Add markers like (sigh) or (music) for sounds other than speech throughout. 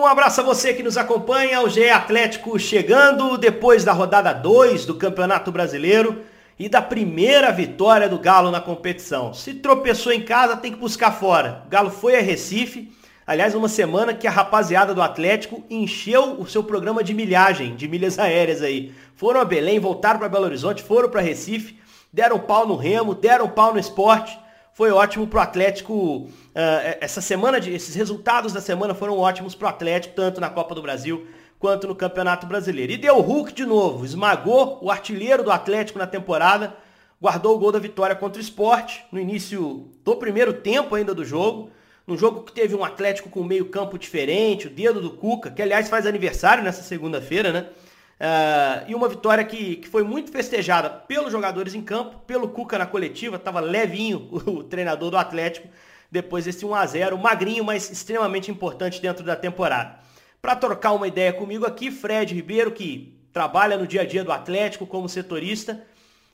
Um abraço a você que nos acompanha, o GE Atlético chegando depois da rodada 2 do Campeonato Brasileiro e da primeira vitória do Galo na competição. Se tropeçou em casa, tem que buscar fora. O Galo foi a Recife, aliás, uma semana que a rapaziada do Atlético encheu o seu programa de milhagem, de milhas aéreas aí. Foram a Belém, voltaram para Belo Horizonte, foram para Recife, deram pau no Remo, deram pau no esporte foi ótimo para o Atlético. Uh, essa semana, de, esses resultados da semana foram ótimos para o Atlético, tanto na Copa do Brasil quanto no Campeonato Brasileiro. E deu Hulk de novo, esmagou o artilheiro do Atlético na temporada, guardou o gol da vitória contra o Sport no início do primeiro tempo ainda do jogo. Num jogo que teve um Atlético com meio campo diferente, o dedo do Cuca, que aliás faz aniversário nessa segunda-feira, né? Uh, e uma vitória que, que foi muito festejada pelos jogadores em campo, pelo Cuca na coletiva, estava levinho (laughs) o, o, treinador do Atlético, depois desse 1 a 0 magrinho, mas extremamente importante dentro da temporada. Para trocar uma ideia comigo aqui, Fred Ribeiro, que trabalha no dia a dia do Atlético como setorista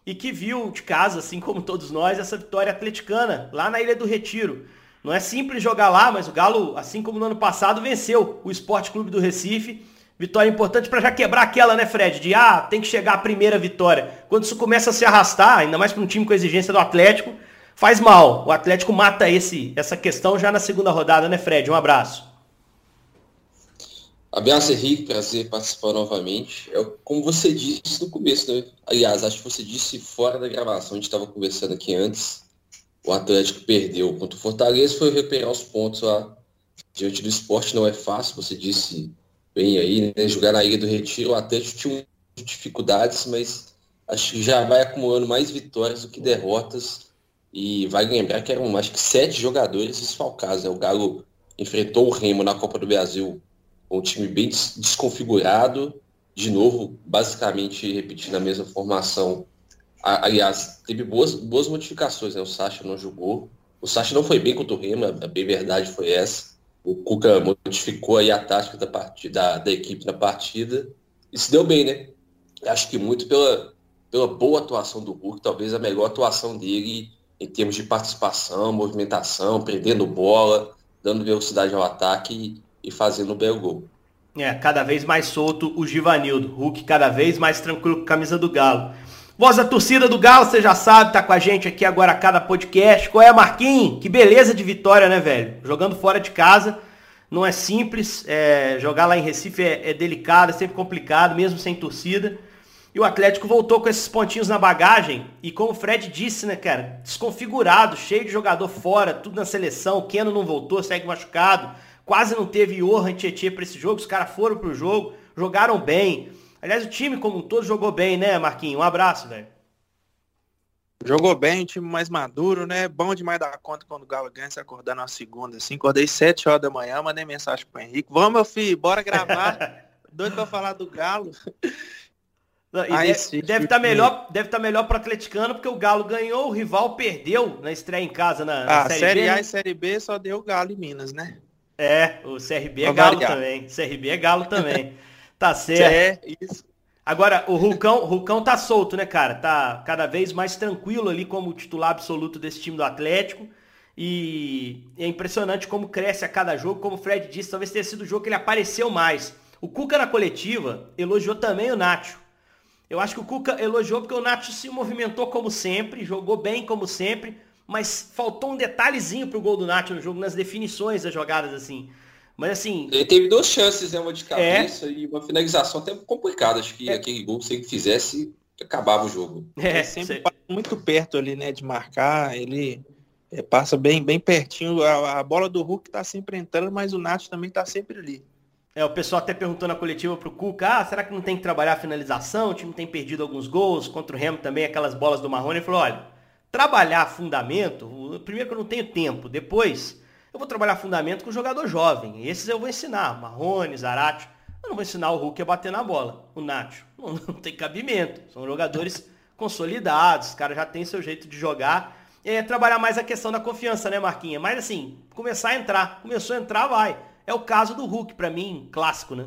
e que viu de casa, assim como todos nós, essa vitória atleticana lá na Ilha do Retiro. Não é simples jogar lá, mas o Galo, assim como no ano passado, venceu o Esporte Clube do Recife Vitória importante para já quebrar aquela, né, Fred? De ah, tem que chegar a primeira vitória. Quando isso começa a se arrastar, ainda mais para um time com exigência do Atlético, faz mal. O Atlético mata esse, essa questão já na segunda rodada, né, Fred? Um abraço. Abraço, Henrique. Prazer participar novamente. É como você disse no começo, né? Aliás, acho que você disse fora da gravação, a gente estava conversando aqui antes. O Atlético perdeu contra o Fortaleza, foi recuperar os pontos lá diante do esporte. Não é fácil, você disse bem aí, né? Jogar na Ilha do Retiro, o Atlético tinha dificuldades, mas acho que já vai acumulando mais vitórias do que derrotas. E vai lembrar que eram acho que sete jogadores desfalcados. Né? O Galo enfrentou o Remo na Copa do Brasil com um time bem desconfigurado. De novo, basicamente repetindo a mesma formação. Aliás, teve boas, boas modificações, né? O Sacha não jogou. O Sacha não foi bem contra o Remo, a bem verdade foi essa o Cuca modificou aí a tática da, partida, da, equipe na partida e se deu bem, né? Acho que muito pela, pela boa atuação do Hulk, talvez a melhor atuação dele em termos de participação, movimentação, prendendo bola, dando velocidade ao ataque e, e fazendo o belo gol. É, cada vez mais solto o Givanildo. Hulk cada vez mais tranquilo com a camisa do Galo. Voz da torcida do Galo, você já sabe, tá com a gente aqui agora a cada podcast. Qual é, Marquinhos? Que beleza de vitória, né, velho? Jogando fora de casa, não é simples. É, jogar lá em Recife é, é, delicado, é sempre complicado, mesmo sem torcida. E o Atlético voltou com esses pontinhos na bagagem. E como o Fred disse, né, cara? Desconfigurado, cheio de jogador fora, tudo na seleção. O Keno não voltou, segue machucado. Quase não teve Johan Tietchan para esse jogo. Os caras foram pro jogo, jogaram bem. Aliás, o time como um todo jogou bem, né, Marquinhos? Um abraço, velho. Jogou bem, um time mais maduro, né? Bom demais dar conta quando o Galo ganha, se acordar na segunda, assim. Acordei 7 horas da manhã, mandei mensagem pro Henrique. Vamos, meu filho, bora gravar. (laughs) Doido pra falar do Galo. Aí, deve estar tá melhor, deve tá melhor para atleticano porque o Galo ganhou, o rival perdeu na estreia em casa na, na ah, série, série B, A né? e Série B só deu Galo em Minas, né? É, o CRB é Galo também. CRB é Galo também. Tá certo. É, isso. Agora, o Hulcão, o Hulcão tá solto, né, cara? Tá cada vez mais tranquilo ali como titular absoluto desse time do Atlético. E é impressionante como cresce a cada jogo. Como o Fred disse, talvez tenha sido o jogo que ele apareceu mais. O Cuca na coletiva elogiou também o Nacho. Eu acho que o Cuca elogiou porque o Nacho se movimentou como sempre, jogou bem como sempre, mas faltou um detalhezinho pro gol do Nacho no jogo, nas definições das jogadas, assim. Mas assim. Ele teve duas chances, né? Uma de cabeça é... e uma finalização até complicada. Acho que é... aquele gol, se ele fizesse, acabava o jogo. É, sempre passa muito perto ali, né? De marcar. Ele é, passa bem, bem pertinho. A, a, bola do Hulk tá sempre entrando, mas o Nath também tá sempre ali. É, o pessoal até perguntou na coletiva pro Cuca, ah, será que não tem que trabalhar a finalização? O time tem perdido alguns gols, contra o Remo também, aquelas bolas do Marrone. Ele falou, olha, trabalhar fundamento, primeiro que eu não tenho tempo, depois eu vou trabalhar fundamento com jogador jovem. Esses eu vou ensinar. Marrone, Zarate. Eu não vou ensinar o Hulk a bater na bola. O Nacho. (laughs) Não, não tem cabimento. São jogadores consolidados. Os caras já têm seu jeito de jogar. É trabalhar mais a questão da confiança, né, Marquinha? Mas assim, começar a entrar. Começou a entrar, vai. É o caso do Hulk, para mim, clássico, né?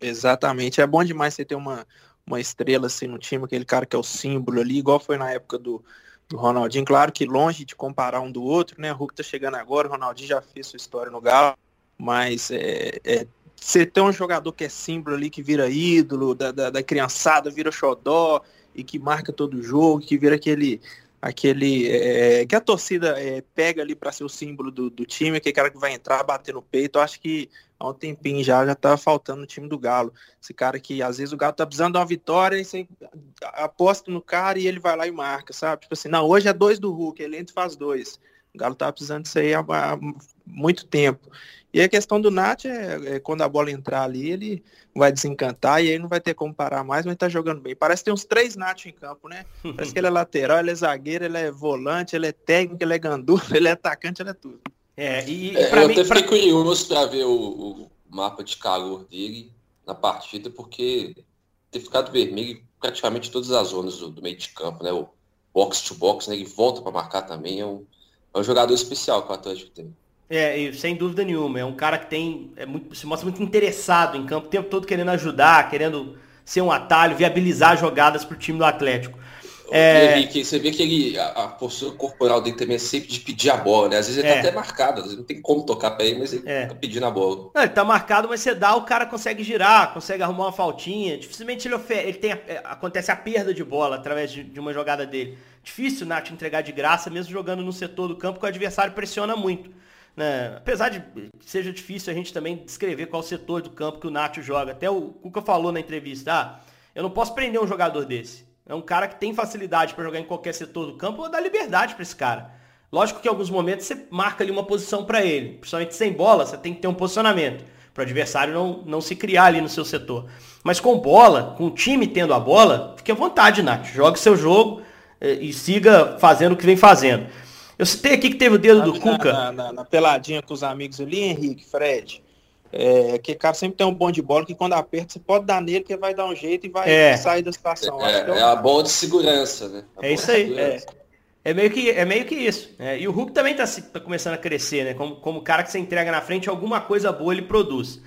Exatamente. É bom demais você ter uma, uma estrela assim no time, aquele cara que é o símbolo ali, igual foi na época do, do Ronaldinho. Claro que longe de comparar um do outro, né? O Hulk tá chegando agora, o Ronaldinho já fez sua história no Galo, mas é, é, você tem um jogador que é símbolo ali, que vira ídolo da, da, da criançada, vira xodó e que marca todo jogo, que vira aquele aquele é, que a torcida é, pega ali para ser o símbolo do, do time, aquele cara que vai entrar, bater no peito. Eu acho que há um tempinho já já tá faltando no time do Galo. Esse cara que às vezes o Galo tá precisando de uma vitória e você aposta no cara e ele vai lá e marca, sabe? Tipo assim, não, hoje é dois do Hulk, ele entra e faz dois. O Galo tá precisando disso aí há, há muito tempo. E a questão do Nath é, é, quando a bola entrar ali, ele vai desencantar e aí não vai ter como parar mais, mas tá jogando bem. Parece que tem uns três Nath em campo, né? Parece que ele é lateral, ele é zagueiro, ele é volante, ele é técnico, ele é gandula, (laughs) ele é atacante, ele é tudo. É, e, é, eu mim, até fiquei pra... curioso para ver o, o, mapa de calor dele na partida, porque ter ficado vermelho praticamente todas as zonas do, do meio de campo, né? O box to box, né? Ele volta para marcar também, é um, é um jogador especial que o Atlético tem. É, sem dúvida nenhuma. É um cara que tem. É muito, se mostra muito interessado em campo, o tempo todo querendo ajudar, querendo ser um atalho, viabilizar jogadas para o time do Atlético. É... Henrique, você vê que ele, a, a, postura corporal dele também é sempre de pedir a bola, né? Às vezes ele tá é. tá até marcado, às vezes não tem como tocar para ele, mas ele é. tá pedindo a bola. Não, ele tá marcado, mas você dá, o cara consegue girar, consegue arrumar uma faltinha. Dificilmente ele, ofer... ele tem a... É, acontece a perda de bola através de, de uma jogada dele. Difícil o Nath entregar de graça, mesmo jogando no setor do campo, que o adversário pressiona muito. Né? Apesar de que seja difícil a gente também descrever qual setor do campo que o Nacho joga. Até o Cuca falou na entrevista, ah, eu não posso prender um jogador desse. É um cara que tem facilidade para jogar em qualquer setor do campo, ou dar liberdade para esse cara. Lógico que em alguns momentos você marca ali uma posição para ele. Principalmente sem bola, você tem que ter um posicionamento. Para o adversário não, não se criar ali no seu setor. Mas com bola, com o time tendo a bola, fique à vontade, Nath. Jogue seu jogo eh, e siga fazendo o que vem fazendo. Eu citei aqui que teve o dedo do Cuca. Na, na, na, peladinha com os amigos ali, Henrique, Fred. É, que cara sempre tem um bom de bola que quando aperta você pode dar nele que vai dar um jeito e vai é. sair da situação. É, é, é a bola de segurança, né? A é isso aí. É. é. meio que, é meio que isso. É, e o Hulk também está tá começando a crescer, né? Como, como cara que você entrega na frente, alguma coisa boa ele produz.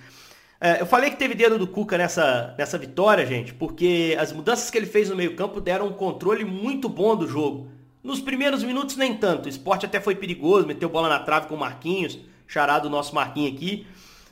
É, eu falei que teve dedo do Cuca nessa, nessa vitória, gente, porque as mudanças que ele fez no meio campo deram um controle muito bom do jogo. Nos primeiros minutos, nem tanto. O esporte até foi perigoso, meteu bola na trave com o Marquinhos, charado o nosso Marquinhos aqui.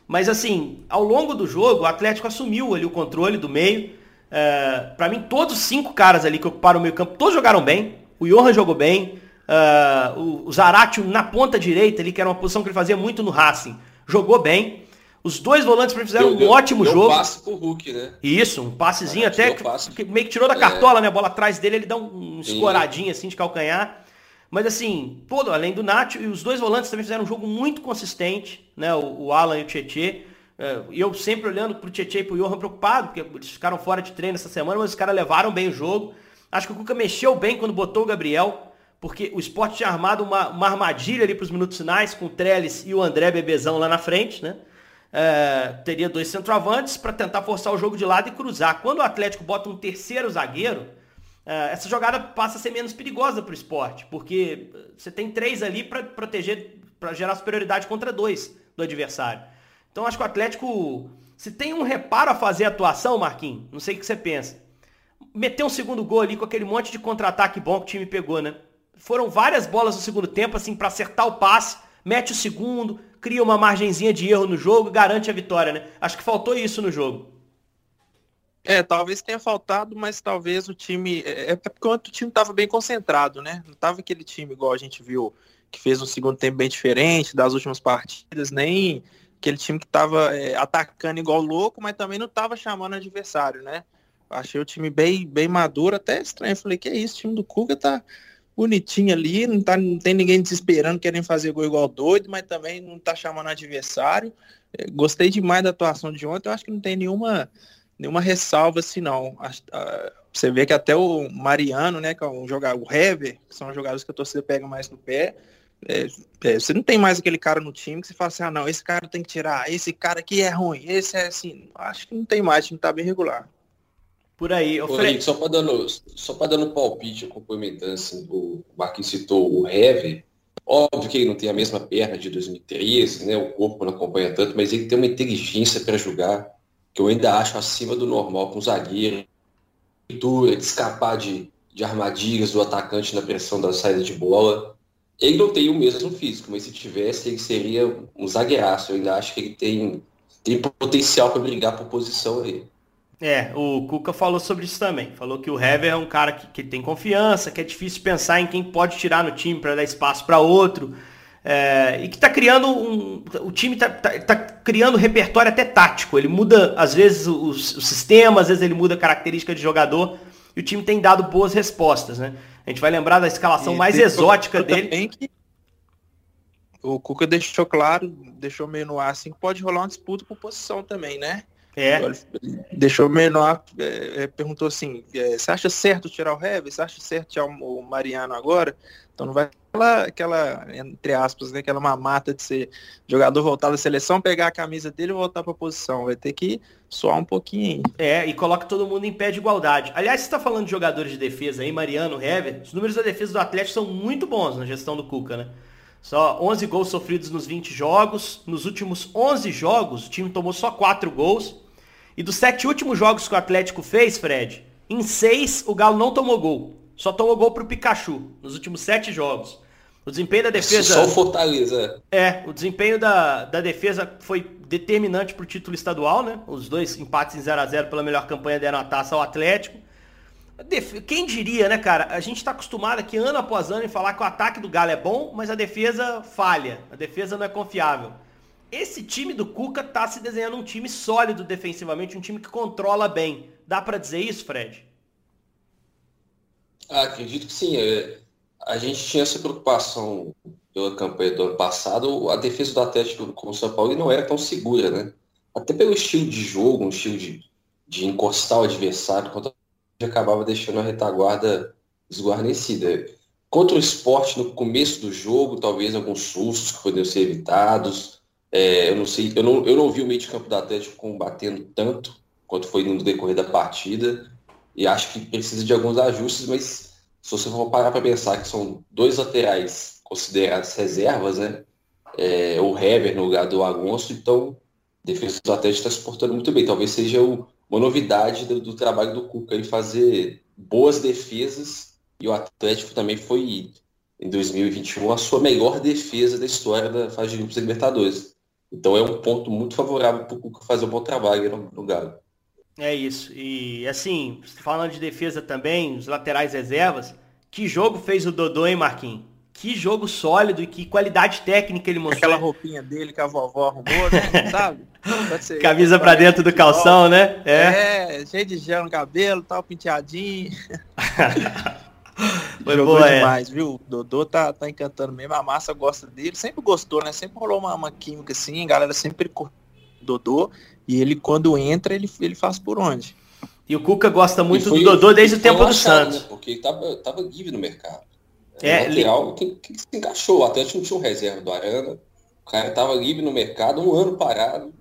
Mas assim, ao longo do jogo, o Atlético assumiu ali o controle do meio. É, para mim, todos os cinco caras ali que ocuparam o meio campo, todos jogaram bem. O Johan jogou bem. Uh, o, o Zaratio na ponta direita ali, que era uma posição que ele fazia muito no Racing, jogou bem. Os dois volantes fizeram deu, um deu, ótimo deu jogo. Um passe pro Hulk, né? Isso, um passezinho ah, até que, meio que tirou da é. cartola, é. né? A bola atrás dele, ele dá um, um escoradinho assim de calcanhar. Mas assim, todo, além do Nath, e os dois volantes também fizeram um jogo muito consistente, né? O, o Alan e o Tietê. É, e eu sempre olhando pro Tietê e pro Johan preocupado, porque eles ficaram fora de treino essa semana, mas os caras levaram bem o jogo. Acho que o Cuca mexeu bem quando botou o Gabriel, porque o esporte tinha armado uma, uma armadilha ali pros minutos finais, com o Trellis e o André Bebezão lá na frente, né? é, teria dois centroavantes para tentar forçar o jogo de lado e cruzar. Quando o Atlético bota um terceiro zagueiro, essa jogada passa a ser menos perigosa para o esporte, porque você tem três ali para proteger, para gerar superioridade contra dois do adversário. Então acho que o Atlético, se tem um reparo a fazer a atuação, Marquinhos, não sei o que você pensa. Meter um segundo gol ali com aquele monte de contra-ataque bom que o time pegou, né? Foram várias bolas no segundo tempo, assim, para acertar o passe, mete o segundo, cria uma margenzinha de erro no jogo e garante a vitória, né? Acho que faltou isso no jogo. É, talvez tenha faltado, mas talvez o time. É, é porque o time estava bem concentrado, né? Não estava aquele time igual a gente viu, que fez um segundo tempo bem diferente das últimas partidas, nem aquele time que estava é, atacando igual louco, mas também não estava chamando adversário, né? Achei o time bem, bem maduro, até estranho. Falei, que é isso, o time do Cuca tá, bonitinho ali, não, tá, não tem ninguém desesperando, querendo fazer gol igual doido, mas também não tá chamando adversário. É, gostei demais da atuação de ontem, eu acho que não tem nenhuma, nenhuma ressalva assim não. Você vê que até o Mariano, né, que é um jogador, o Hever, que são jogadores que a torcida pega mais no pé, é, é, você não tem mais aquele cara no time que você fala assim, ah não, esse cara tem que tirar, esse cara aqui é ruim, esse é assim, acho que não tem mais, o time tá bem regular. Por aí. Ô, Fred... só para dando, só para dando palpite, complementando, assim, o Marquinhos citou o Hever. Óbvio que ele não tem a mesma perna de 2013, né? O corpo não acompanha tanto, mas ele tem uma inteligência para jogar que eu ainda acho acima do normal com o zagueiro. De escapar de, de armadilhas do atacante na pressão da saída de bola. Ele não tem o mesmo físico, mas se tivesse, ele seria um zagueiraço. Eu ainda acho que ele tem, tem potencial para brigar por posição aí. É, o Cuca falou sobre isso também. Falou que o Hever é um cara que, que tem confiança, que é difícil pensar em quem pode tirar no time para dar espaço para outro. É, e que está criando um. O time está tá, tá criando repertório até tático. Ele muda, às vezes, o, o, sistema, às vezes ele muda a característica de jogador. E o time tem dado boas respostas, né? A gente vai lembrar da escalação e mais exótica dele. Que o Cuca deixou claro, deixou meio no ar assim, que pode rolar uma disputa por posição também, né? É. Deixou menor, é, é, perguntou assim, é, você acha certo tirar o Heavy? Você acha certo tirar o, o Mariano agora? Então não vai aquela, aquela, entre aspas, né, aquela mamata de ser jogador voltar da seleção, pegar a camisa dele e voltar para a posição. Vai ter que soar um pouquinho. É, e coloca todo mundo em pé de igualdade. Aliás, você está falando de jogadores de defesa aí, Mariano, Hever, os números da defesa do Atlético são muito bons na gestão do Cuca, né? Só 11 gols sofridos nos 20 jogos. Nos últimos 11 jogos, o time tomou só 4 gols. E dos sete últimos jogos que o Atlético fez, Fred, em seis o Galo não tomou gol. Só tomou gol pro Pikachu nos últimos sete jogos. O desempenho da defesa. Só o Fortaleza. É, o desempenho da, da defesa foi determinante pro título estadual, né? Os dois empates em 0 a 0 pela melhor campanha deram a taça ao Atlético. Quem diria, né, cara? A gente está acostumado aqui ano após ano em falar que o ataque do Galo é bom, mas a defesa falha. A defesa não é confiável. Esse time do Cuca tá se desenhando um time sólido defensivamente, um time que controla bem. Dá para dizer isso, Fred? Ah, acredito que sim. É, a gente tinha essa preocupação pela campanha do ano passado. A defesa do Atlético com o São Paulo não era tão segura, né? Até pelo estilo de jogo, um estilo de, de encostar o adversário, quando acabava deixando a retaguarda desguarnecida. Contra o esporte no começo do jogo, talvez alguns sustos que poderiam ser evitados. É, eu não sei, eu não, eu não vi o meio de campo do Atlético combatendo tanto quanto foi no decorrer da partida. E acho que precisa de alguns ajustes, mas se você for parar para pensar que são dois laterais considerados reservas, né? É, o Hever no lugar do Agonsto, então a defesa do Atlético está se portando muito bem. Talvez seja o, uma novidade do, do, trabalho do Cuca em fazer boas defesas e o Atlético também foi em 2021 a sua melhor defesa da história da fase de grupos Libertadores. Então é um ponto muito favorável para o Cuca fazer um bom trabalho no, no Galo. É isso. E assim, falando de defesa também, os laterais reservas, que jogo fez o Dodô, hein, Marquinhos? Que jogo sólido e que qualidade técnica ele mostrou. Aquela roupinha dele que a vovó arrumou, né? Sabe? Camisa pra dentro do calção, né? É. é, cheio de gel no cabelo, tal, penteadinho. (laughs) Foi Jogou boa, é. demais, é. viu? O Dodô tá, tá encantando mesmo. A massa gosta dele. Sempre gostou, né? Sempre rolou uma, uma química assim. A galera sempre curte o Dodô. E ele, quando entra, ele, ele faz por onde. E o Cuca gosta muito foi, do Dodô desde o tempo do Santos. Né? Porque ele tava, tava livre no mercado. É, lateral, quem, quem se encaixou? O Atlético não tinha um reserva do Arana. O cara tava livre no mercado, um ano parado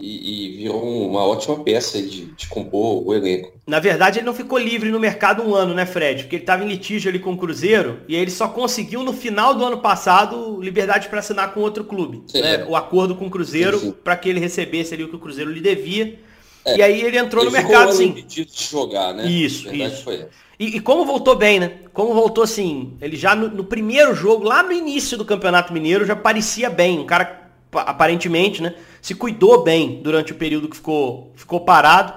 e, e virou uma ótima peça de, de, compor o elenco. Na verdade, ele não ficou livre no mercado um ano, né, Fred? Porque ele estava em litígio ali com o Cruzeiro e ele só conseguiu no final do ano passado liberdade para assinar com outro clube. né? O acordo com o Cruzeiro para que ele recebesse ali o que o Cruzeiro lhe devia. É, e aí ele entrou ele no mercado, sim. de jogar, né? Isso, isso. E, e, como voltou bem, né? Como voltou assim, ele já no, no primeiro jogo, lá no início do Campeonato Mineiro, já parecia bem. Um cara aparentemente, né, se cuidou bem durante o período que ficou, ficou parado.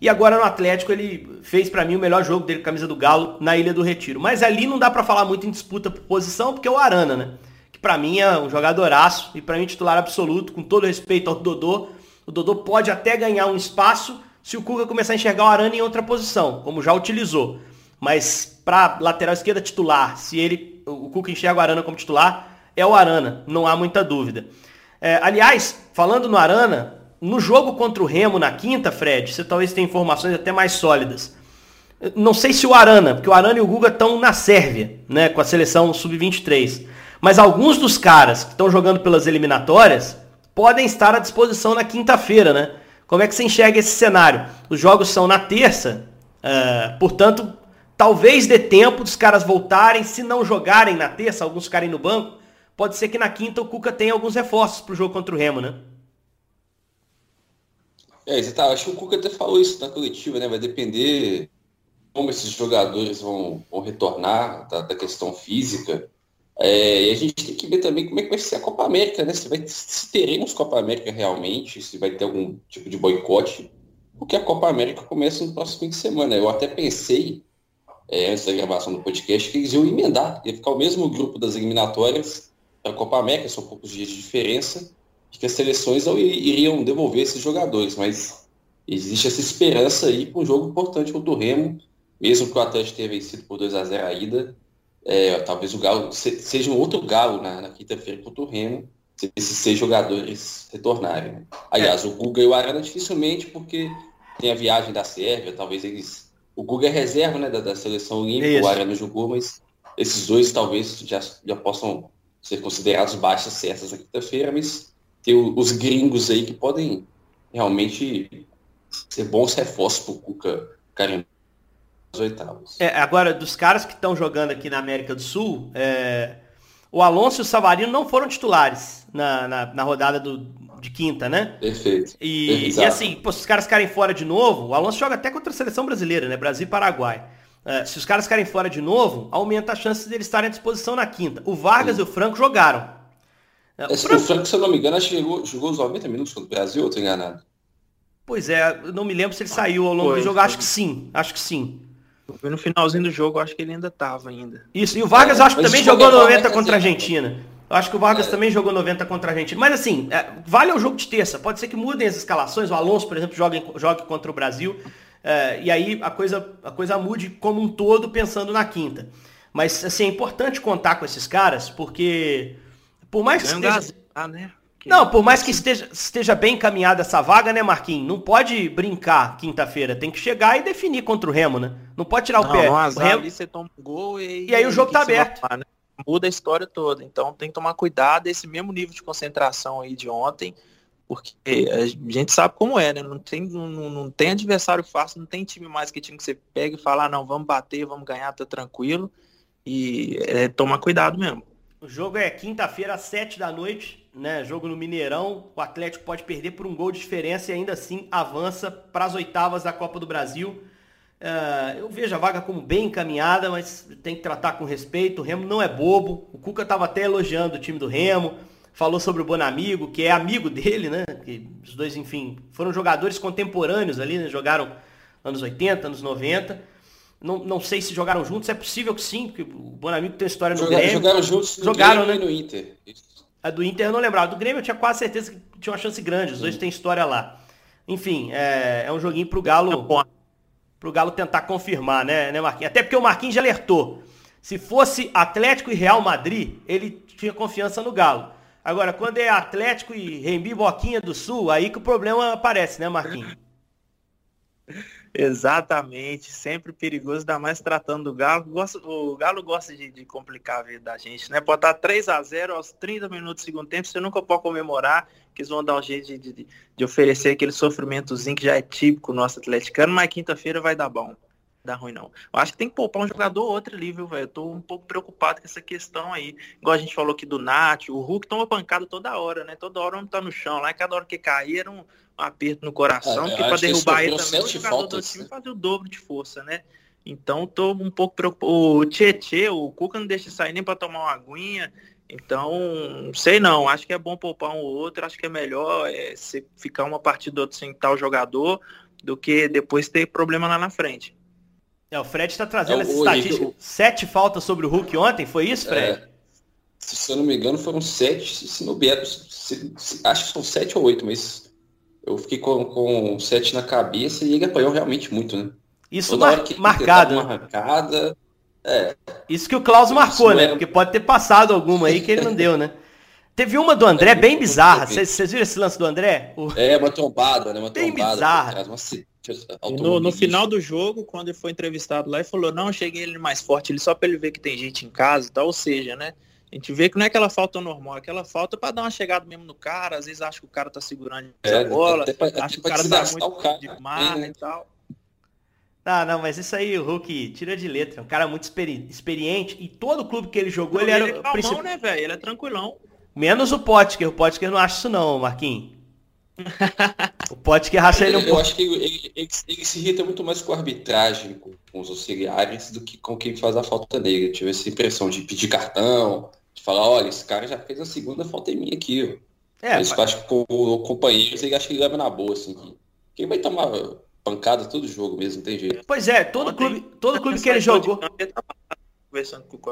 E agora no Atlético ele fez para mim o melhor jogo dele com a camisa do Galo na Ilha do Retiro. Mas ali não dá para falar muito em disputa por posição, porque é o Arana, né? Que para mim é um jogadoraço e para mim titular absoluto, com todo respeito ao Dodô. O Dodô pode até ganhar um espaço se o Cuca começar a enxergar o Arana em outra posição, como já utilizou. Mas para lateral esquerda titular, se ele o Cuca enxerga o Arana como titular, é o Arana, não há muita dúvida. É, aliás, falando no Arana, no jogo contra o Remo na quinta, Fred, você talvez tenha informações até mais sólidas. Não sei se o Arana, porque o Arana e o Guga estão na Sérvia, né, com a seleção sub-23. Mas alguns dos caras que estão jogando pelas eliminatórias podem estar à disposição na quinta-feira, né? Como é que você enxerga esse cenário? Os jogos são na terça, uh, portanto, talvez dê tempo dos caras voltarem, se não jogarem na terça, alguns ficarem no banco, pode ser que na quinta o Cuca tenha alguns reforços para o jogo contra o Remo, né? É, tá, acho que o Cuca até falou isso na coletiva, né? Vai depender como esses jogadores vão, vão retornar da, da questão física. É, e a gente tem que ver também como é que vai ser a Copa América, né? Se, vai, se teremos Copa América realmente, se vai ter algum tipo de boicote, porque a Copa América começa no próximo fim de semana. Eu até pensei, é, antes da gravação do podcast, que eles iam emendar, ia ficar o mesmo grupo das eliminatórias para a Copa América, são poucos dias de diferença, que as seleções iriam devolver esses jogadores, mas existe essa esperança aí para um jogo importante contra o Remo, mesmo que o Atlético tenha vencido por 2 a 0 a ida, é, talvez o Galo seja um outro Galo na, na quinta-feira contra o Remo, se esses seis jogadores retornarem. Né? Aliás, o Guga e o Arana dificilmente, porque tem a viagem da Sérvia, talvez eles. O Guga é reserva né, da, da seleção olímpica, o Arana jogou, mas esses dois talvez já, já possam ser considerados baixas certas na quinta-feira, mas tem os gringos aí que podem realmente ser bons reforços para o Cuca carimbar as oitavas. É, agora, dos caras que estão jogando aqui na América do Sul, é, o Alonso e o Savarino não foram titulares na, na, na rodada do, de quinta, né? Perfeito. E, e assim, pô, se os caras ficarem fora de novo, o Alonso joga até contra a seleção brasileira, né? Brasil e Paraguai. É, se os caras ficarem fora de novo, aumenta a chance deles estarem à disposição na quinta. O Vargas Sim. e o Franco jogaram. É, o, Franco... o Franco, se eu não me engano, acho que jogou, os 90 minutos contra o Brasil, ou tô enganado? Pois é, eu não me lembro se ele saiu ao longo foi, do jogo. Foi. Acho que sim, acho que sim. No finalzinho do jogo, acho que ele ainda tava ainda. Isso, e o Vargas é, acho que também jogou 90 contra a Argentina. Eu acho que o Vargas é. também jogou 90 contra a Argentina. Mas assim, é, vale o jogo de terça. Pode ser que mudem as escalações. O Alonso, por exemplo, jogue, jogue contra o Brasil. É, e aí a coisa, a coisa mude como um todo pensando na quinta. Mas assim, é importante contar com esses caras, porque por mais que esteja... Ah, né? Não, por mais que esteja, esteja bem encaminhada essa vaga, né, Marquinhos? Não pode brincar quinta-feira. Tem que chegar e definir contra o Remo, né? Não pode tirar não, o pé. Não, azar, o Remo... ali você toma um gol e... E aí o jogo tá aberto. né? Muda a história toda. Então tem que tomar cuidado esse mesmo nível de concentração aí de ontem, porque a gente sabe como é, né? Não tem, não, não tem adversário fácil, não tem time mais que time que você pega e fala, ah, não, vamos bater, vamos ganhar, tá tranquilo. E é, tomar cuidado mesmo. O jogo é quinta-feira, às sete da noite né? Jogo no Mineirão, o Atlético pode perder por um gol de diferença e ainda assim avança para as oitavas da Copa do Brasil. Uh, eu vejo a vaga como bem encaminhada, mas tem que tratar com respeito. O Remo não é bobo. O Cuca estava até elogiando o time do Remo, falou sobre o Bonamigo, que é amigo dele, né? Que os dois, enfim, foram jogadores contemporâneos ali, né? Jogaram anos 80, anos 90. Não, não sei se jogaram juntos, é possível que sim, porque o Bonamigo tem história no Jogaram, Grêmio. Jogaram juntos no jogaram, né? no Inter. A do Inter eu não lembrava. Do Grêmio eu tinha quase certeza que tinha uma chance grande. Os dois têm história lá. Enfim, é, é um joguinho pro Galo. É pro Galo tentar confirmar, né, né, Marquinhos? Até porque o Marquinhos já alertou. Se fosse Atlético e Real Madrid, ele tinha confiança no Galo. Agora, quando é Atlético e Rembi Boquinha do Sul, aí que o problema aparece, né, Marquinhos? (laughs) Exatamente, sempre perigoso, ainda mais tratando do Galo. O Galo gosta de, de, complicar a vida da gente, né? Estar 3 a 0 aos 30 minutos do segundo tempo, você nunca pode comemorar, que eles vão dar um jeito de, de, de oferecer aquele sofrimentozinho que já é típico nosso atleticano, mas quinta-feira vai dar bom. Dá ruim não. Eu acho que tem que poupar um jogador ou outro ali, viu, velho? Eu tô um pouco preocupado com essa questão aí. Igual a gente falou aqui do Nath, o Hulk toma pancada toda hora, né? Toda hora um tá no chão lá, e cada hora que cair era um, aperto no coração, é, porque para derrubar ele também, o jogador do time né? fazer o dobro de força, né? Então tô um pouco preocupado. O Tietê, o Cuca não deixa sair nem para tomar uma aguinha. Então, sei não, acho que é bom poupar um ou outro, acho que é melhor é, se ficar uma partida ou outra sem tal jogador do que depois ter problema lá na frente. É, o Fred está trazendo é, essa estatística. Eu... Sete faltas sobre o Hulk ontem, foi isso, Fred? É, se eu não me engano, foram sete, se não se, se, acho que são sete ou oito, mas eu fiquei com, com 7 na cabeça e ele apanhou realmente muito, né? Isso mar marcado. Uma arrancada, é. Isso que o Klaus marcou, né? Era... Porque pode ter passado alguma aí que ele não deu, né? (laughs) Teve uma do André é, bem bizarra. Vocês viram esse lance do André? O... É, uma tombada, né? Uma bem tombada. bizarra. No, no, final do jogo, quando ele foi entrevistado lá, ele falou, não, cheguei ele mais forte, ele só para ele ver que tem gente em casa e tal, ou seja, né? A gente vê que não é aquela falta normal, é aquela falta para dar uma chegada mesmo no cara, às vezes acha que o cara tá segurando é, a bola, pra, acha que o cara tá muito cara, de marra né? e tal. Não, não, mas isso aí o Hulk tira de letra. É um cara muito experi experiente e todo clube que ele jogou, ele, ele era é calmão, princip... né, velho? Ele é tranquilão. Menos o Potker. O Potker não acha isso não, Marquinhos. (laughs) o Potker racha ele um pouco. Eu acho que ele, ele, ele, se irrita muito mais com a arbitragem, com, com, os auxiliares, do que com quem faz a falta nele. Eu tive essa impressão de pedir cartão, falar, olha, esse cara já fez a segunda falta em mim aqui. É, Mas eu acho que com o companheiro, ele acha que ele leva na boa, assim. que Quem vai tomar pancada todo jogo mesmo, não tem jeito. Pois é, todo Ontem, clube, todo clube que ele de jogou. campo, ele tava Conversando com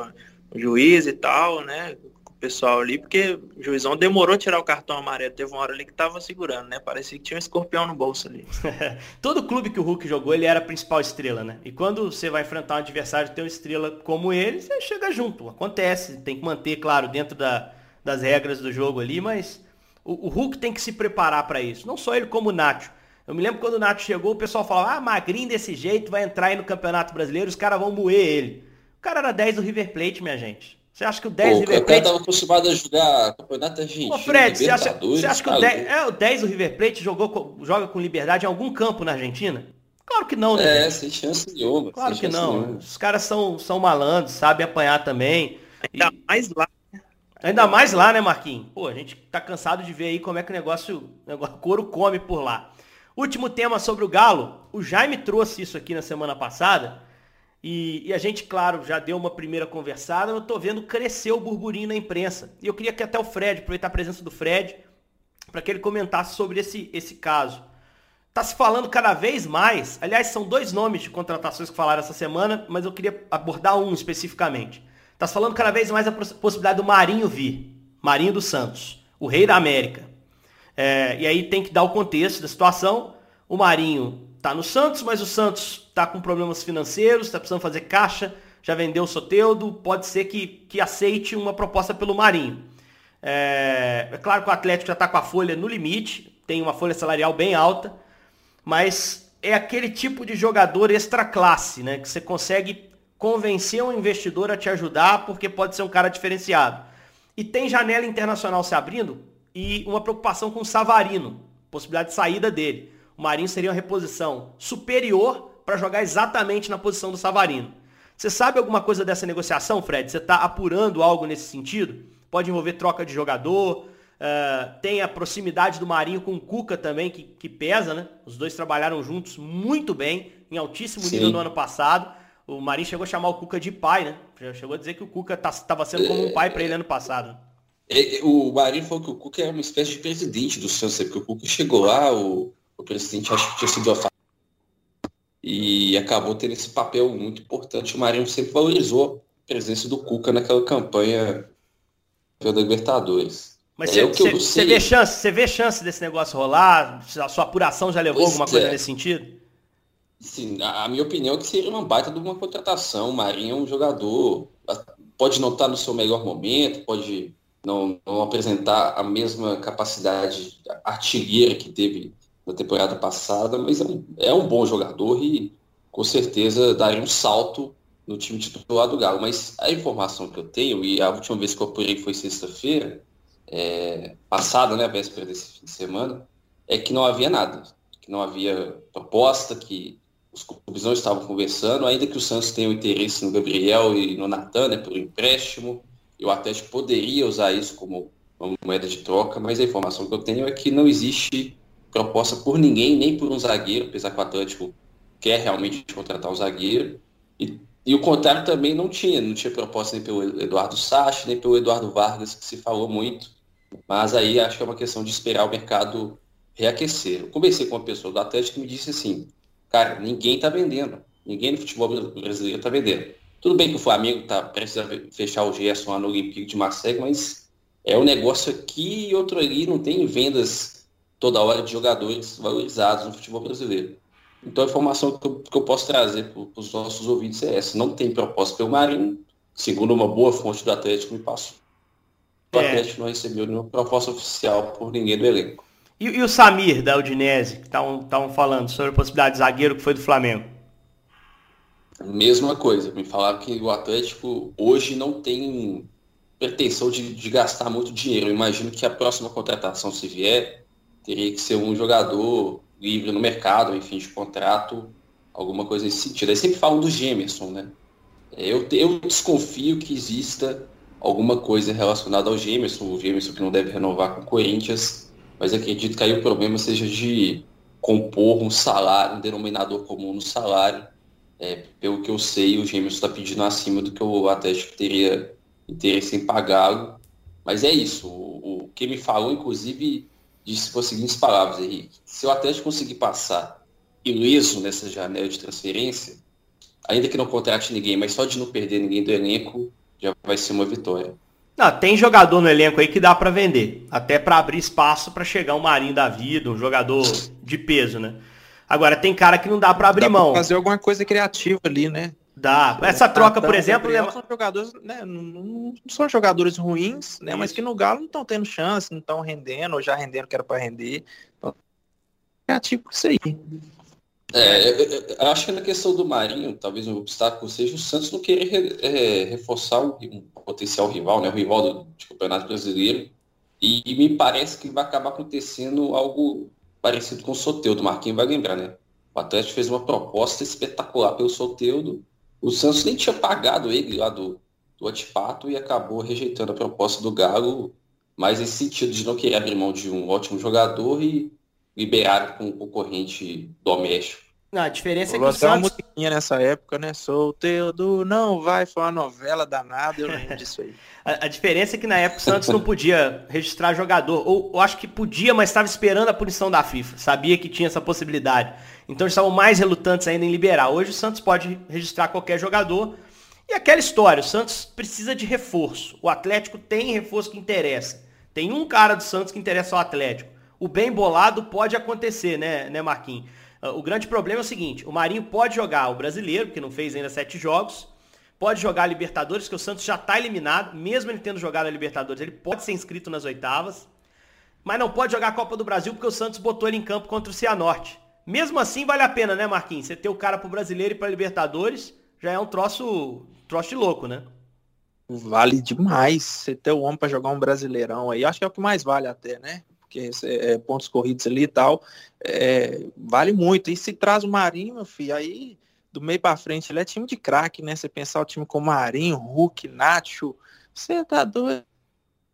o juiz e tal, né? Pessoal ali, porque o juizão demorou a tirar o cartão amarelo. Teve uma hora ali que tava segurando, né? Parecia que tinha um escorpião no bolso ali. (laughs) Todo clube que o Hulk jogou, ele era a principal estrela, né? E quando você vai enfrentar um adversário que tem uma estrela como ele, você chega junto. Acontece, tem que manter, claro, dentro da, das regras do jogo ali, mas o, o Hulk tem que se preparar para isso. Não só ele, como o Nacho. Eu me lembro quando o Nacho chegou, o pessoal falava, ah, magrinho desse jeito, vai entrar aí no Campeonato Brasileiro, os caras vão moer ele. O cara era 10 do River Plate, minha gente. Você acha que o 10 Pô, do o River cara Plate... tava acostumado a jogar campeonato argentino, Ô Fred, você acha, você acha que o tá 10, louco. é, o 10 do River Plate jogou, joga com liberdade em algum campo na Argentina? Claro que não, né? É, gente? sem chance nenhuma. Claro que não. nenhuma. Os caras são, são malandros, sabem apanhar também. Ainda mais lá. Ainda mais lá, né, Marquinhos? Pô, a gente tá cansado de ver aí como é que o negócio, o negócio o couro come por lá. Último tema sobre o Galo. O Jaime trouxe isso aqui na semana passada. E, e a gente, claro, já deu uma primeira conversada. Eu tô vendo crescer o burburinho na imprensa. E eu queria que até o Fred, aproveitar a presença do Fred, para que ele comentasse sobre esse, esse caso. Tá se falando cada vez mais. Aliás, são dois nomes de contratações que falaram essa semana, mas eu queria abordar um especificamente. Tá se falando cada vez mais a poss- possibilidade do Marinho vir. Marinho dos Santos, o rei da América. É, e aí tem que dar o contexto da situação. O Marinho tá no Santos, mas o Santos tá com problemas financeiros, tá precisando fazer caixa, já vendeu o Soteudo, pode ser que, que aceite uma proposta pelo Marinho. É, é claro que o Atlético já está com a folha no limite, tem uma folha salarial bem alta, mas é aquele tipo de jogador extra classe, né? Que você consegue convencer um investidor a te ajudar porque pode ser um cara diferenciado. E tem janela internacional se abrindo e uma preocupação com o Savarino, possibilidade de saída dele. O Marinho seria uma reposição superior para jogar exatamente na posição do Savarino. Você sabe alguma coisa dessa negociação, Fred? Você está apurando algo nesse sentido? Pode envolver troca de jogador, eh, tem a proximidade do Marinho com o Cuca também, que, que pesa, né? Os dois trabalharam juntos muito bem, em altíssimo Sim. nível no ano passado. O Marinho chegou a chamar o Cuca de pai, né? Já chegou a dizer que o Cuca estava sendo como um pai para ele ano passado. É, é, O Marinho falou que o Cuca é uma espécie de presidente do Santos, porque o Cuca chegou lá, o, o presidente acho que tinha sido afastado e acabou tendo esse papel muito importante. O Marinho sempre valorizou a presença do Cuca naquela campanha pela Libertadores. Mas É, você você vê chance, você vê chance desse negócio rolar? A sua apuração já levou Pois alguma coisa é. nesse sentido? Sim, a a minha opinião é que seria uma baita de uma contratação. O Marinho é um jogador, pode não estar no seu melhor momento, pode não, não apresentar a mesma capacidade artilheira que teve na temporada passada, mas é um, é um bom jogador e com certeza daria um salto no time titular do Galo. Mas a informação que eu tenho, e a última vez que eu apurei foi sexta-feira, é, passada, né, a véspera desse fim de semana, é que não havia nada, que não havia proposta, que os clubes não estavam conversando, ainda que o Santos tenha o interesse no Gabriel e no Natan, né, pelo empréstimo, e o Atlético poderia usar isso como uma moeda de troca, mas a informação que eu tenho é que não existe proposta por ninguém, nem por um zagueiro, apesar que o Atlético quer realmente contratar um zagueiro, e, e o contrário também não tinha, não tinha proposta nem pelo Eduardo Sacha, nem pelo Eduardo Vargas, que se falou muito, mas aí acho que é uma questão de esperar o mercado reaquecer. Eu conversei com uma pessoa do Atlético que me disse assim, cara, ninguém tá vendendo. Ninguém no futebol brasileiro tá vendendo. Tudo bem que o Flamengo tá prestes a fechar o Gerson lá no Olympique de Marseille, mas é um negócio aqui e outro ali, não tem vendas toda hora de jogadores valorizados no futebol brasileiro. Então a informação que eu, que eu posso trazer para os nossos ouvintes é essa. Não tem proposta pelo Marinho, segundo uma boa fonte do Atlético me passou. O É. Atlético não recebeu nenhuma proposta oficial por ninguém do elenco. E, e o Samir, da Udinese, que estavam falando sobre a possibilidade de zagueiro que foi do Flamengo? Mesma coisa, me falaram que o Atlético hoje não tem pretensão de, de gastar muito dinheiro. Eu imagino que a próxima contratação, se vier, teria que ser um jogador livre no mercado, enfim, de contrato, alguma coisa nesse sentido. Aí sempre falam do Gemerson, né? Eu, eu desconfio que exista alguma coisa relacionada ao Gemerson, o Gemerson que não deve renovar com o Corinthians, mas acredito que aí o problema seja de compor um salário, um denominador comum no salário. É, pelo que eu sei, o Gêmeos está pedindo acima do que o Atlético teria interesse em pagá-lo. Mas é isso. O, o que me falou, inclusive, disse com as seguintes palavras, Henrique. Se o Atlético conseguir passar ileso nessa janela de transferência, ainda que não contrate ninguém, mas só de não perder ninguém do elenco, já vai ser uma vitória. Não, tem jogador no elenco aí que dá para vender, até para abrir espaço para chegar um Marinho da vida, um jogador de peso, né? Agora tem cara que não dá para abrir dá mão. fazer alguma coisa criativa ali, né? Dá. Essa troca, por exemplo, Gabriel, são jogadores, né, não, são jogadores ruins, né, Isso. mas que no Galo não estão tendo chance, não estão rendendo, ou já rendendo que era para render. Então, criativo isso aí. É, eu, eu acho que na questão do Marinho, talvez um obstáculo seja o Santos não querer é, reforçar um, um, potencial rival, né, o rival do, do Campeonato Brasileiro. E, e, me parece que vai acabar acontecendo algo parecido com o Soteudo. Marquinhos vai lembrar, né? O Atlético fez uma proposta espetacular pelo Soteudo. O Santos nem tinha pagado ele lá do, do Atipato e acabou rejeitando a proposta do Galo, mais nesse sentido de não querer abrir mão de um ótimo jogador e liberar com um concorrente doméstico. Não, a diferença é que o Santos... uma musiquinha nessa época, né? Solteiro não vai, foi uma novela danada, eu lembro disso aí. (laughs) a, a, diferença é que na época o Santos não podia registrar jogador, ou eu acho que podia, mas estava esperando a punição da FIFA, sabia que tinha essa possibilidade. Então estavam mais relutantes ainda em liberar. Hoje o Santos pode registrar qualquer jogador. E aquela história, o Santos precisa de reforço. O Atlético tem reforço que interessa. Tem um cara do Santos que interessa ao Atlético. O bem bolado pode acontecer, né, né Marquinhos? Ah, o grande problema é o seguinte, o Marinho pode jogar o brasileiro, que não fez ainda sete jogos, pode jogar a Libertadores, que o Santos já está eliminado, mesmo ele tendo jogado a Libertadores, ele pode ser inscrito nas oitavas, mas não pode jogar a Copa do Brasil porque o Santos botou ele em campo contra o Cianorte. Mesmo assim, vale a pena, né, Marquinhos? Você ter o cara pro brasileiro e pra Libertadores já é um troço, troço de louco, né? Vale demais você ter o homem para jogar um brasileirão aí. Acho que é o que mais vale até, né? Porque é, pontos corridos ali e tal. É, vale muito. E se traz o Marinho, meu filho, aí do meio para frente ele é time de craque, né? Você pensar o time com Marinho, Hulk, Nacho. Você tá doido.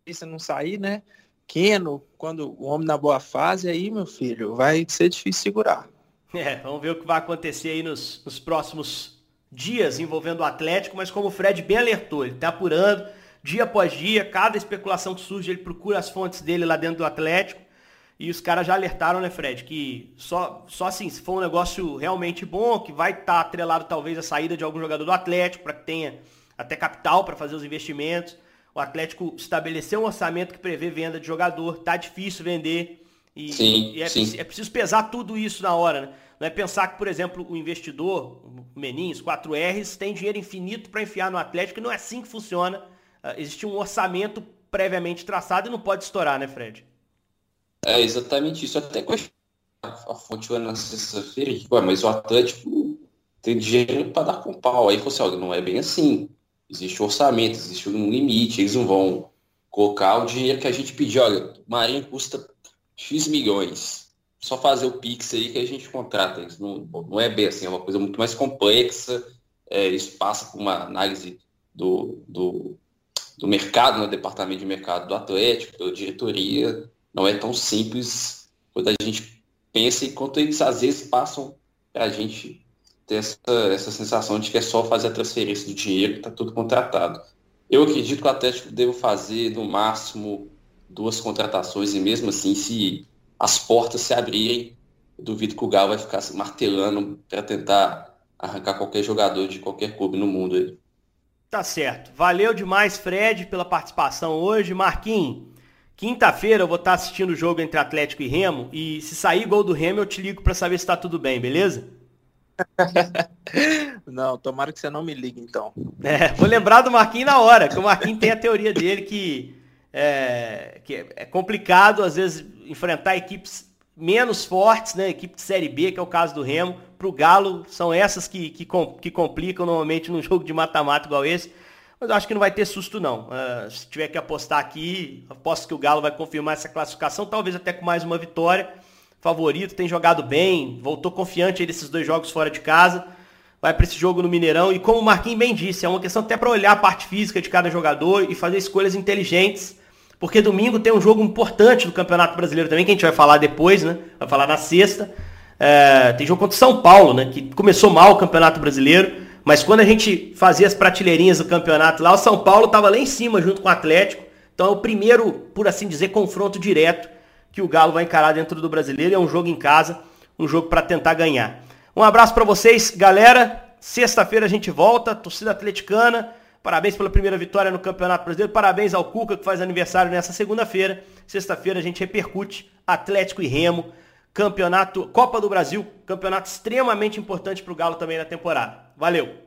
Você não sair, né? Pequeno, quando o homem na boa fase, aí, meu filho, vai ser difícil segurar. (laughs) É, vamos ver o que vai acontecer aí nos, nos próximos dias envolvendo o Atlético, mas como o Fred bem alertou, ele está apurando dia após dia, cada especulação que surge, ele procura as fontes dele lá dentro do Atlético. E os caras já alertaram, né, Fred, que só, só assim, se for um negócio realmente bom, que vai estar tá atrelado talvez a saída de algum jogador do Atlético, para que tenha até capital para fazer os investimentos. O Atlético estabeleceu um orçamento que prevê venda de jogador, tá difícil vender. E, sim, e é, sim. é, preciso pesar tudo isso na hora, né? Não é pensar que, por exemplo, o investidor, o Menins, 4Rs, tem dinheiro infinito para enfiar no Atlético, e não é assim que funciona. Uh, existe um orçamento previamente traçado e não pode estourar, né, Fred? É exatamente isso. Até a fonte na sexta-feira, mas o Atlético tem dinheiro para dar com pau. Aí você, olha, não é bem assim existe um orçamento, existe um limite, eles não vão colocar o dinheiro que a gente pediu. Olha, Marinho custa X milhões. Só fazer o Pix aí que a gente contrata. Isso não, não é bem assim, é uma coisa muito mais complexa. É, isso passa por uma análise do, do, do mercado, no né, departamento de mercado do Atlético, pela diretoria. Não é tão simples quando a gente pensa, enquanto eles às vezes passam para a gente ter essa, essa sensação de que é só fazer a transferência do dinheiro, está tudo contratado. Eu acredito que o Atlético deve fazer, no máximo, duas contratações, e mesmo assim, se as portas se abrirem, duvido que o Galo vai ficar martelando para tentar arrancar qualquer jogador de qualquer clube no mundo aí. Tá certo. Valeu demais, Fred, pela participação hoje. Marquinhos, quinta-feira eu vou estar assistindo o jogo entre Atlético e Remo, e se sair gol do Remo, eu te ligo para saber se está tudo bem, beleza? Não, tomara que você não me ligue então. (laughs) É, vou lembrar do Marquinhos na hora, que o Marquinhos tem a teoria dele que é, que é complicado às vezes enfrentar equipes menos fortes, né? Equipe de Série B, que é o caso do Remo, para o Galo, são essas que, que, que complicam normalmente num (laughs) jogo de mata-mata igual esse. Mas eu acho que não vai ter susto não. Uh, se tiver que apostar aqui, aposto que o Galo vai confirmar essa classificação, talvez até com mais uma vitória favorito, tem jogado bem, voltou confiante aí desses dois jogos fora de casa. Vai para esse jogo no Mineirão e como o Marquinhos bem disse, é uma questão até para olhar a parte física de cada jogador e fazer escolhas inteligentes, porque domingo tem um jogo importante do Campeonato Brasileiro também, que a gente vai falar depois, né? Vai falar na sexta. É, tem jogo contra o São Paulo, né? Que começou mal o Campeonato Brasileiro, Mas quando a gente fazia as prateleirinhas do campeonato lá, o São Paulo estava lá em cima junto com o Atlético. Então é o primeiro, por assim dizer, confronto direto que o Galo vai encarar dentro do Brasileiro. É um jogo em casa, um jogo para tentar ganhar. Um abraço para vocês, galera. Sexta-feira a gente volta, torcida atleticana. Parabéns pela primeira vitória no Campeonato Brasileiro. Parabéns ao Cuca, que faz aniversário nessa segunda-feira. Sexta-feira a gente repercute Atlético e Remo. Campeonato Copa do Brasil, campeonato extremamente importante para o Galo também na temporada. Valeu!